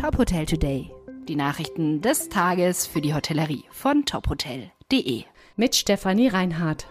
Top Hotel Today. Die Nachrichten des Tages für die Hotellerie von tophotel.de. Mit Stefanie Reinhardt.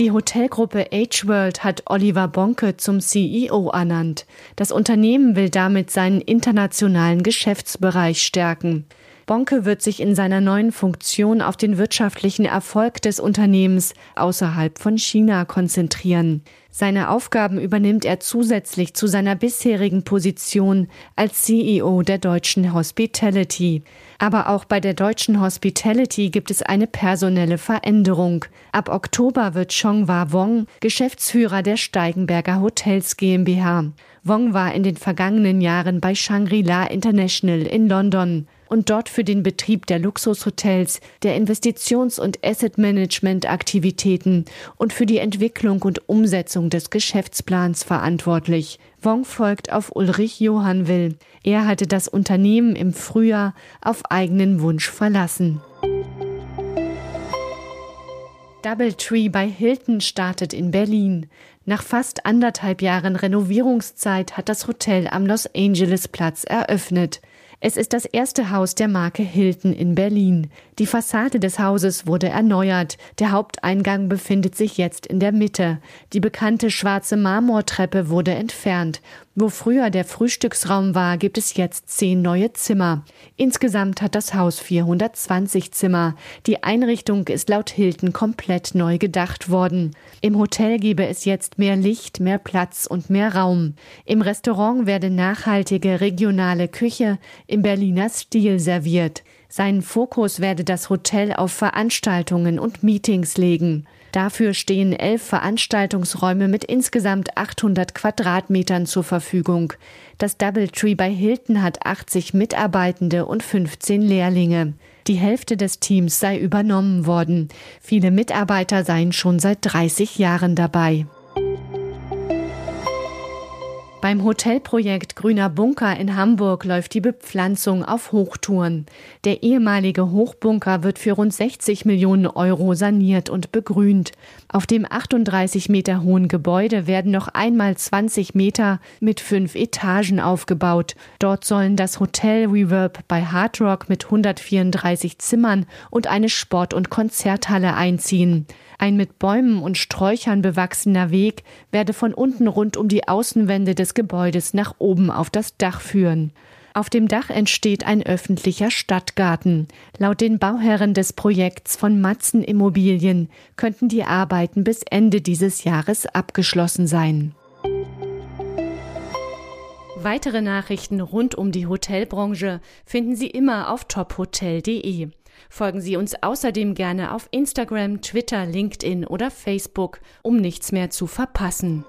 Die Hotelgruppe H-World hat Oliver Bonke zum CEO ernannt. Das Unternehmen will damit seinen internationalen Geschäftsbereich stärken. Bonke wird sich in seiner neuen Funktion auf den wirtschaftlichen Erfolg des Unternehmens außerhalb von China konzentrieren. Seine Aufgaben übernimmt er zusätzlich zu seiner bisherigen Position als CEO der deutschen Hospitality. Aber auch bei der deutschen Hospitality gibt es eine personelle Veränderung. Ab Oktober wird Chongwa Wong Geschäftsführer der Steigenberger Hotels GmbH. Wong war in den vergangenen Jahren bei Shangri-La International in London und dort für den Betrieb der Luxushotels, der Investitions- und Asset-Management-Aktivitäten und für die Entwicklung und Umsetzung des Geschäftsplans verantwortlich. Wong folgt auf Ulrich Johann Will. Er hatte das Unternehmen im Frühjahr auf eigenen Wunsch verlassen. Doubletree bei Hilton startet in Berlin. Nach fast anderthalb Jahren Renovierungszeit hat das Hotel am Los Angeles Platz eröffnet. Es ist das erste Haus der Marke Hilton in Berlin. Die Fassade des Hauses wurde erneuert. Der Haupteingang befindet sich jetzt in der Mitte. Die bekannte schwarze Marmortreppe wurde entfernt. Wo früher der Frühstücksraum war, gibt es jetzt zehn neue Zimmer. Insgesamt hat das Haus 420 Zimmer. Die Einrichtung ist laut Hilton komplett neu gedacht worden. Im Hotel gebe es jetzt mehr Licht, mehr Platz und mehr Raum. Im Restaurant werde nachhaltige regionale Küche im Berliner Stil serviert. Seinen Fokus werde das Hotel auf Veranstaltungen und Meetings legen. Dafür stehen elf Veranstaltungsräume mit insgesamt 800 Quadratmetern zur Verfügung. Das Doubletree bei Hilton hat 80 Mitarbeitende und 15 Lehrlinge. Die Hälfte des Teams sei übernommen worden. Viele Mitarbeiter seien schon seit 30 Jahren dabei. Beim Hotelprojekt Grüner Bunker in Hamburg läuft die Bepflanzung auf Hochtouren. Der ehemalige Hochbunker wird für rund 60 Millionen Euro saniert und begrünt. Auf dem 38 Meter hohen Gebäude werden noch einmal 20 Meter mit fünf Etagen aufgebaut. Dort sollen das Hotel Reverb bei Hard Rock mit 134 Zimmern und eine Sport- und Konzerthalle einziehen. Ein mit Bäumen und Sträuchern bewachsener Weg werde von unten rund um die Außenwände des Gebäudes nach oben auf das Dach führen. Auf dem Dach entsteht ein öffentlicher Stadtgarten. Laut den Bauherren des Projekts von Matzen Immobilien könnten die Arbeiten bis Ende dieses Jahres abgeschlossen sein. Weitere Nachrichten rund um die Hotelbranche finden Sie immer auf tophotel.de. Folgen Sie uns außerdem gerne auf Instagram, Twitter, LinkedIn oder Facebook, um nichts mehr zu verpassen.